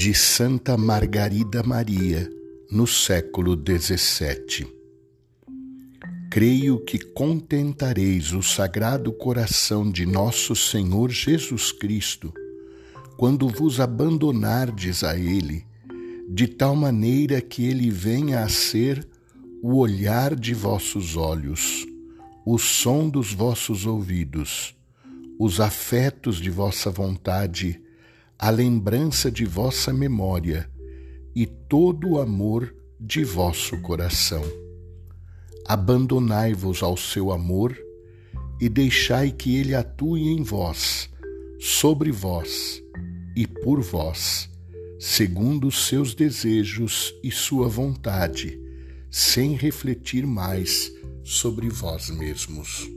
de Santa Margarida Maria, no século XVII. Creio que contentareis o Sagrado Coração de nosso Senhor Jesus Cristo quando vos abandonardes a Ele, de tal maneira que Ele venha a ser o olhar de vossos olhos, o som dos vossos ouvidos, os afetos de vossa vontade, a lembrança de vossa memória e todo o amor de vosso coração. Abandonai-vos ao seu amor e deixai que ele atue em vós, sobre vós e por vós, segundo os seus desejos e sua vontade, sem refletir mais sobre vós mesmos.